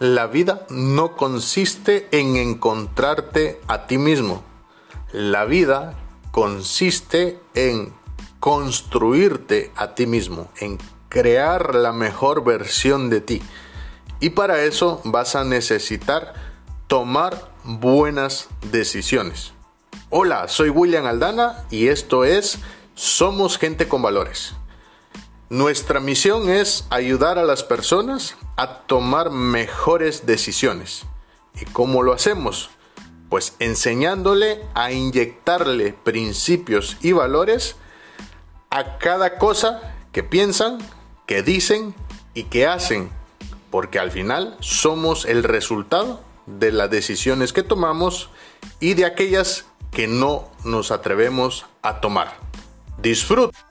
La vida no consiste en encontrarte a ti mismo. La vida consiste en construirte a ti mismo, en crear la mejor versión de ti. Y para eso vas a necesitar tomar buenas decisiones. Hola, soy William Aldana y esto es Somos Gente con Valores. Nuestra misión es ayudar a las personas a tomar mejores decisiones. ¿Y cómo lo hacemos? Pues enseñándole a inyectarle principios y valores a cada cosa que piensan, que dicen y que hacen, porque al final somos el resultado de las decisiones que tomamos y de aquellas que no nos atrevemos a tomar. Disfruta.